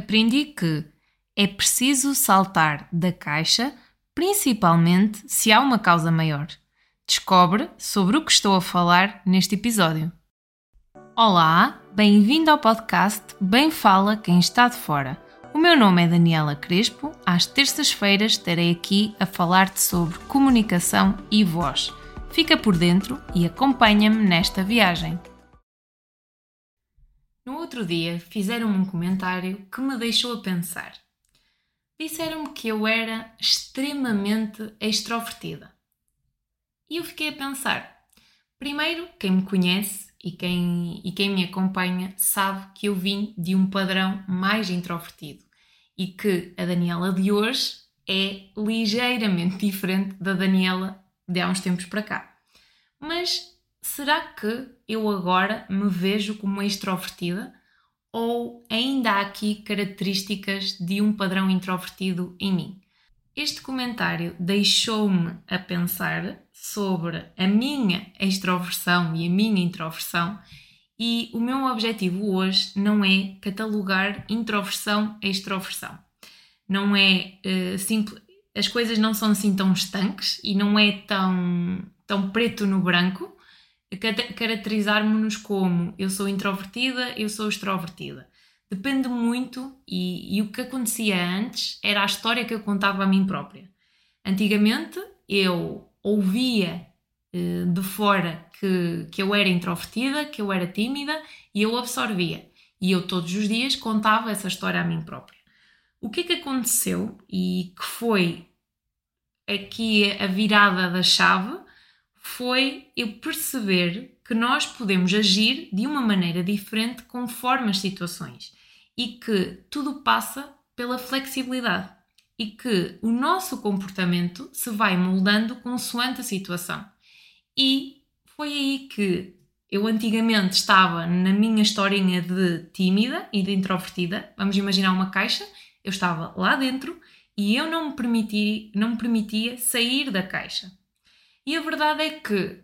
aprendi que é preciso saltar da caixa, principalmente se há uma causa maior. Descobre sobre o que estou a falar neste episódio. Olá, bem-vindo ao podcast Bem Fala Quem Está de Fora. O meu nome é Daniela Crespo. Às terças-feiras estarei aqui a falar-te sobre comunicação e voz. Fica por dentro e acompanha-me nesta viagem. No outro dia fizeram-me um comentário que me deixou a pensar. Disseram-me que eu era extremamente extrovertida. E eu fiquei a pensar. Primeiro, quem me conhece e quem, e quem me acompanha sabe que eu vim de um padrão mais introvertido e que a Daniela de hoje é ligeiramente diferente da Daniela de há uns tempos para cá. Mas será que eu agora me vejo como extrovertida? Ou ainda há aqui características de um padrão introvertido em mim? Este comentário deixou-me a pensar sobre a minha extroversão e a minha introversão, e o meu objetivo hoje não é catalogar introversão e extroversão. Não é uh, simples, as coisas não são assim tão estanques e não é tão, tão preto no branco caracterizar-nos como eu sou introvertida, eu sou extrovertida. Depende muito, e, e, o que acontecia antes era a história que eu contava a mim própria. Antigamente eu ouvia eh, de fora que, que eu era introvertida, que eu era tímida e eu absorvia. E eu todos os dias contava essa história a mim própria. O que é que aconteceu e que foi aqui a virada da chave foi eu perceber que nós podemos agir de uma maneira diferente conforme as situações e que tudo passa pela flexibilidade e que o nosso comportamento se vai moldando consoante a situação. E foi aí que eu antigamente estava na minha historinha de tímida e de introvertida. Vamos imaginar uma caixa, eu estava lá dentro e eu não me, permiti, não me permitia sair da caixa. E a verdade é que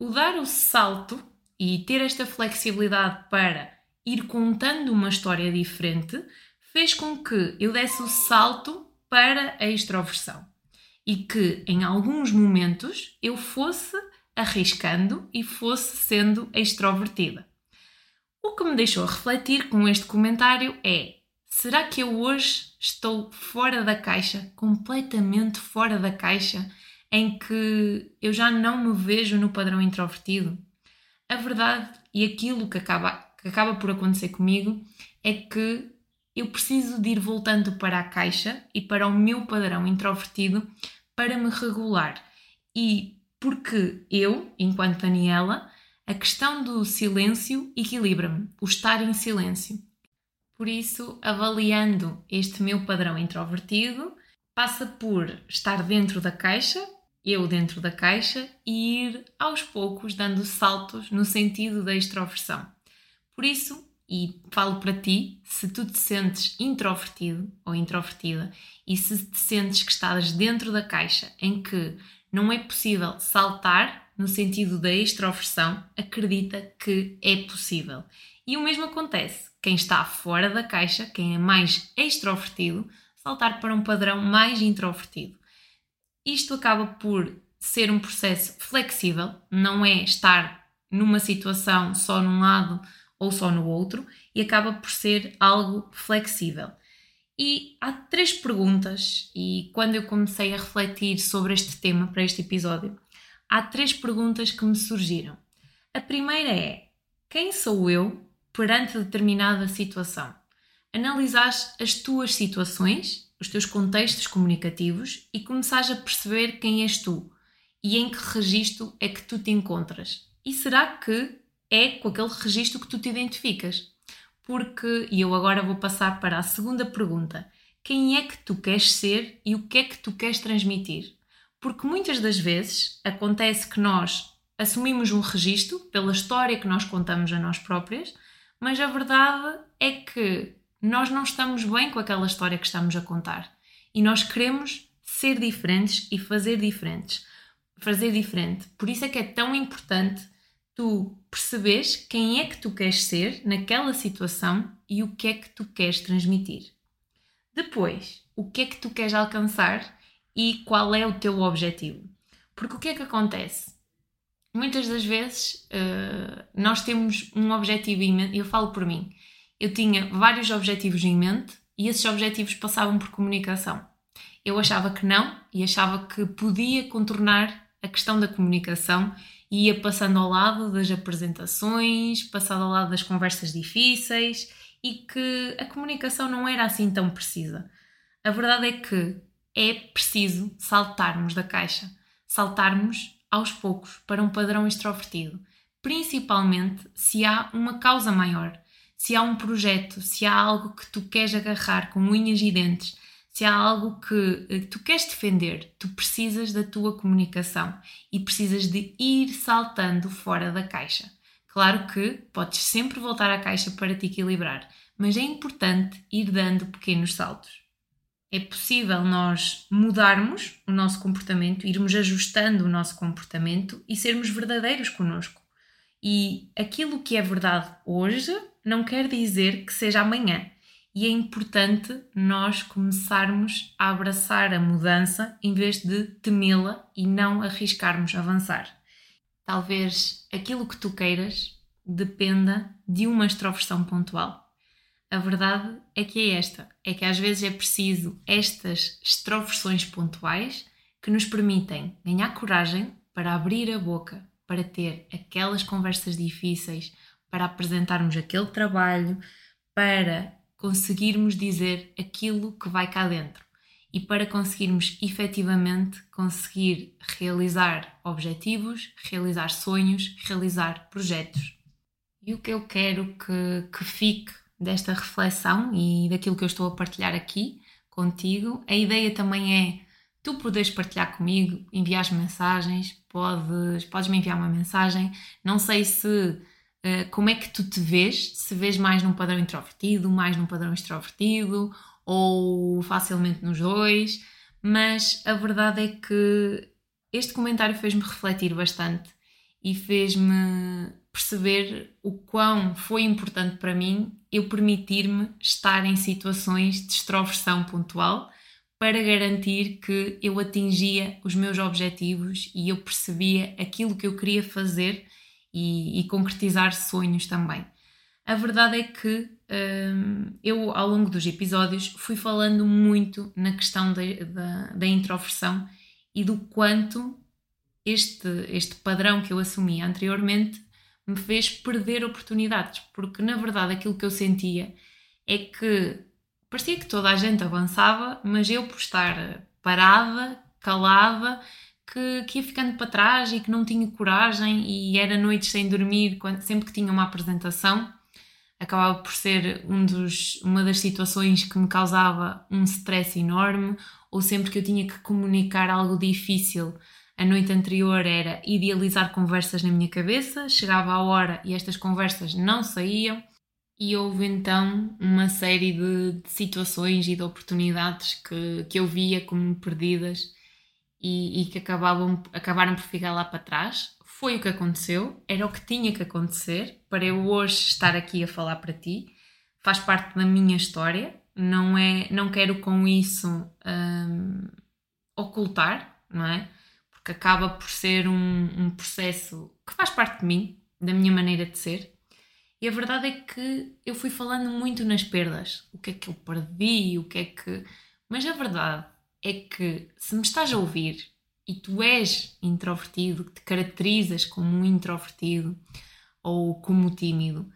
o dar o salto e ter esta flexibilidade para ir contando uma história diferente fez com que eu desse o salto para a extroversão e que em alguns momentos eu fosse arriscando e fosse sendo extrovertida. O que me deixou refletir com este comentário é: será que eu hoje estou fora da caixa, completamente fora da caixa, em que eu já não me vejo no padrão introvertido? A verdade e aquilo que acaba, que acaba por acontecer comigo é que eu preciso de ir voltando para a caixa e para o meu padrão introvertido para me regular. E porque eu, enquanto Daniela, a questão do silêncio equilibra-me, o estar em silêncio. Por isso, avaliando este meu padrão introvertido, passa por estar dentro da caixa eu dentro da caixa e ir aos poucos dando saltos no sentido da extroversão. Por isso, e falo para ti, se tu te sentes introvertido ou introvertida e se te sentes que estás dentro da caixa em que não é possível saltar no sentido da extroversão, acredita que é possível. E o mesmo acontece, quem está fora da caixa, quem é mais extrovertido, saltar para um padrão mais introvertido. Isto acaba por ser um processo flexível, não é estar numa situação só num lado ou só no outro, e acaba por ser algo flexível. E há três perguntas, e quando eu comecei a refletir sobre este tema para este episódio, há três perguntas que me surgiram. A primeira é: quem sou eu perante determinada situação? Analisares as tuas situações os teus contextos comunicativos e começares a perceber quem és tu e em que registro é que tu te encontras. E será que é com aquele registro que tu te identificas? Porque, e eu agora vou passar para a segunda pergunta: quem é que tu queres ser e o que é que tu queres transmitir? Porque muitas das vezes acontece que nós assumimos um registro pela história que nós contamos a nós próprias, mas a verdade é que nós não estamos bem com aquela história que estamos a contar e nós queremos ser diferentes e fazer diferentes, fazer diferente. Por isso é que é tão importante tu perceberes quem é que tu queres ser naquela situação e o que é que tu queres transmitir. Depois, o que é que tu queres alcançar e qual é o teu objetivo. Porque o que é que acontece? Muitas das vezes uh, nós temos um objetivo eu falo por mim, eu tinha vários objetivos em mente e esses objetivos passavam por comunicação. Eu achava que não e achava que podia contornar a questão da comunicação e ia passando ao lado das apresentações, passando ao lado das conversas difíceis e que a comunicação não era assim tão precisa. A verdade é que é preciso saltarmos da caixa, saltarmos aos poucos para um padrão extrovertido, principalmente se há uma causa maior, se há um projeto, se há algo que tu queres agarrar com unhas e dentes, se há algo que, eh, que tu queres defender, tu precisas da tua comunicação e precisas de ir saltando fora da caixa. Claro que podes sempre voltar à caixa para te equilibrar, mas é importante ir dando pequenos saltos. É possível nós mudarmos o nosso comportamento, irmos ajustando o nosso comportamento e sermos verdadeiros connosco. E aquilo que é verdade hoje não quer dizer que seja amanhã e é importante nós começarmos a abraçar a mudança em vez de temê-la e não arriscarmos avançar. Talvez aquilo que tu queiras dependa de uma extroversão pontual. A verdade é que é esta: é que às vezes é preciso estas extroversões pontuais que nos permitem ganhar coragem para abrir a boca, para ter aquelas conversas difíceis, para apresentarmos aquele trabalho, para conseguirmos dizer aquilo que vai cá dentro e para conseguirmos efetivamente conseguir realizar objetivos, realizar sonhos, realizar projetos. E o que eu quero que, que fique desta reflexão e daquilo que eu estou a partilhar aqui contigo, a ideia também é tu poderes partilhar comigo, enviar mensagens, podes, podes me enviar uma mensagem. Não sei se eh, como é que tu te vês? Se vês mais num padrão introvertido, mais num padrão extrovertido ou facilmente nos dois, mas a verdade é que este comentário fez-me refletir bastante e fez-me perceber o quão foi importante para mim eu permitir-me estar em situações de extroversão pontual para garantir que eu atingia os meus objetivos e eu percebia aquilo que eu queria fazer e, e concretizar sonhos também. A verdade é que hum, eu, ao longo dos episódios, fui falando muito na questão da, da, da introversão e do quanto este, este padrão que eu assumi anteriormente me fez perder oportunidades, porque na verdade aquilo que eu sentia é que parecia que toda a gente avançava, mas eu por estar parada, calada, que, que ia ficando para trás e que não tinha coragem e era noites sem dormir quando, sempre que tinha uma apresentação. Acabava por ser um dos, uma das situações que me causava um stress enorme, ou sempre que eu tinha que comunicar algo difícil, a noite anterior era idealizar conversas na minha cabeça, chegava a hora e estas conversas não saíam, e houve então uma série de, de situações e de oportunidades que, que eu via como perdidas e, e que acabavam, acabaram por ficar lá para trás. Foi o que aconteceu, era o que tinha que acontecer para eu hoje estar aqui a falar para ti. Faz parte da minha história, não é, não quero com isso hum, ocultar, não é? Porque acaba por ser um, um processo que faz parte de mim, da minha maneira de ser. E a verdade é que eu fui falando muito nas perdas. O que é que eu perdi, o que é que. Mas a verdade é que se me estás a ouvir e tu és introvertido, que te caracterizas como um introvertido ou como tímido,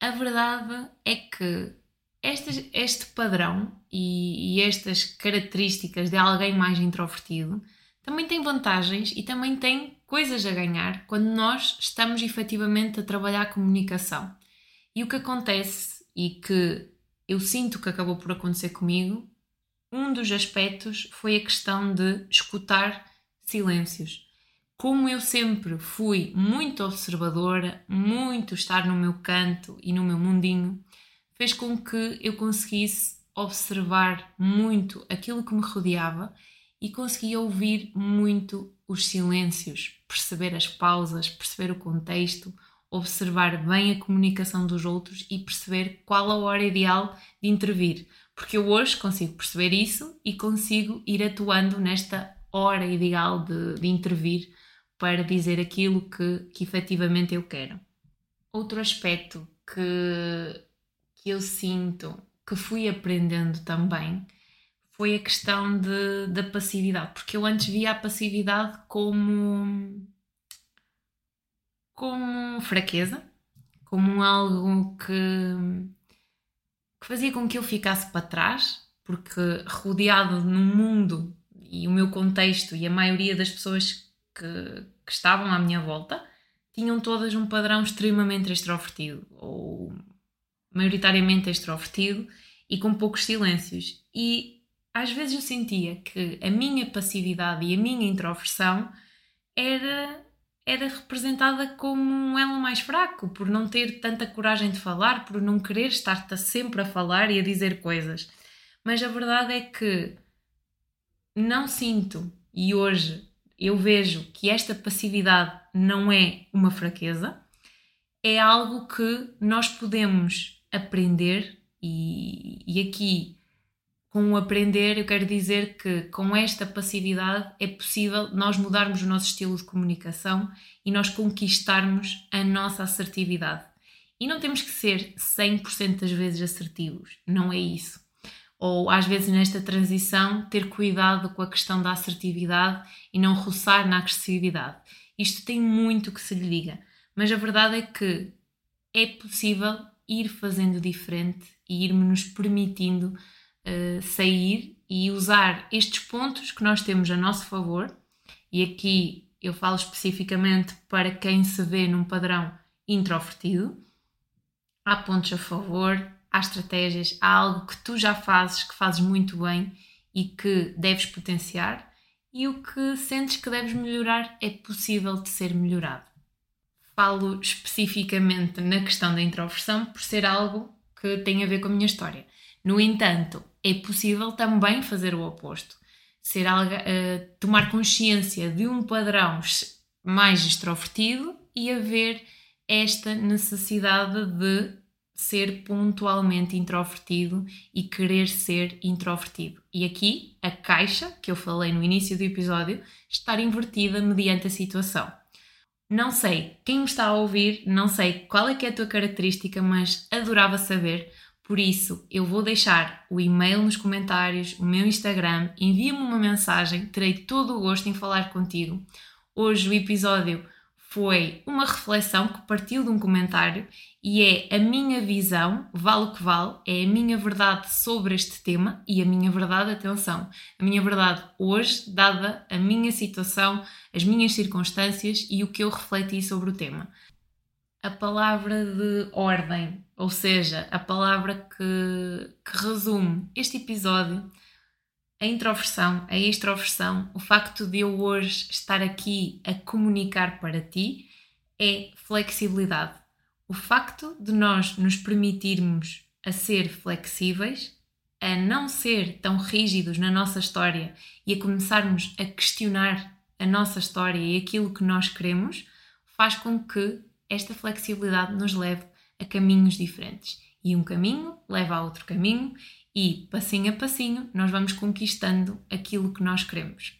a verdade é que este, este padrão e, e estas características de alguém mais introvertido também tem vantagens e também tem coisas a ganhar quando nós estamos efetivamente a trabalhar a comunicação. E o que acontece e que eu sinto que acabou por acontecer comigo um dos aspectos foi a questão de escutar silêncios. Como eu sempre fui muito observadora, muito estar no meu canto e no meu mundinho, fez com que eu conseguisse observar muito aquilo que me rodeava e conseguia ouvir muito os silêncios, perceber as pausas, perceber o contexto, observar bem a comunicação dos outros e perceber qual a hora ideal de intervir. Porque eu hoje consigo perceber isso e consigo ir atuando nesta hora ideal de, de intervir para dizer aquilo que, que efetivamente eu quero. Outro aspecto que, que eu sinto que fui aprendendo também foi a questão de, da passividade, porque eu antes via a passividade como, como fraqueza, como algo que, que fazia com que eu ficasse para trás, porque rodeado num mundo e o meu contexto e a maioria das pessoas que, que estavam à minha volta tinham todas um padrão extremamente extrovertido ou maioritariamente extrovertido e com poucos silêncios. E às vezes eu sentia que a minha passividade e a minha introversão era, era representada como um elo mais fraco, por não ter tanta coragem de falar, por não querer estar sempre a falar e a dizer coisas. Mas a verdade é que não sinto, e hoje eu vejo que esta passividade não é uma fraqueza, é algo que nós podemos aprender, e, e aqui com o aprender, eu quero dizer que com esta passividade é possível nós mudarmos o nosso estilo de comunicação e nós conquistarmos a nossa assertividade. E não temos que ser 100% das vezes assertivos, não é isso. Ou às vezes nesta transição ter cuidado com a questão da assertividade e não roçar na agressividade. Isto tem muito que se lhe diga, mas a verdade é que é possível ir fazendo diferente e ir-me nos permitindo uh, sair e usar estes pontos que nós temos a nosso favor, e aqui eu falo especificamente para quem se vê num padrão introvertido. Há pontos a favor, há estratégias, há algo que tu já fazes, que fazes muito bem e que deves potenciar, e o que sentes que deves melhorar é possível de ser melhorado. Falo especificamente na questão da introversão por ser algo que tem a ver com a minha história. No entanto, é possível também fazer o oposto. Ser uh, tomar consciência de um padrão mais extrovertido e haver esta necessidade de ser pontualmente introvertido e querer ser introvertido. E aqui a caixa que eu falei no início do episódio estar invertida mediante a situação. Não sei quem me está a ouvir, não sei qual é que é a tua característica, mas adorava saber por isso, eu vou deixar o e-mail nos comentários, o meu Instagram, envia-me uma mensagem, terei todo o gosto em falar contigo. Hoje o episódio foi uma reflexão que partiu de um comentário e é a minha visão, vale o que vale, é a minha verdade sobre este tema e a minha verdade, atenção, a minha verdade hoje, dada a minha situação, as minhas circunstâncias e o que eu refleti sobre o tema a palavra de ordem, ou seja, a palavra que, que resume este episódio, a introversão, a extroversão, o facto de eu hoje estar aqui a comunicar para ti é flexibilidade. O facto de nós nos permitirmos a ser flexíveis, a não ser tão rígidos na nossa história e a começarmos a questionar a nossa história e aquilo que nós queremos, faz com que esta flexibilidade nos leve a caminhos diferentes. E um caminho leva a outro caminho, e passinho a passinho nós vamos conquistando aquilo que nós queremos.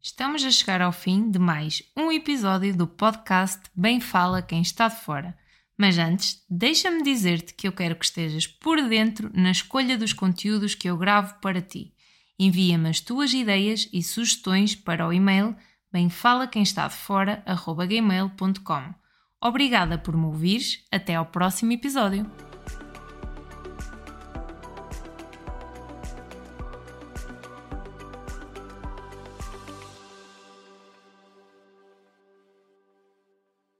Estamos a chegar ao fim de mais um episódio do podcast Bem Fala Quem Está de Fora. Mas antes, deixa-me dizer-te que eu quero que estejas por dentro na escolha dos conteúdos que eu gravo para ti. Envia-me as tuas ideias e sugestões para o e-mail bem fala quem está de fora, gmail.com. Obrigada por me ouvires, até ao próximo episódio.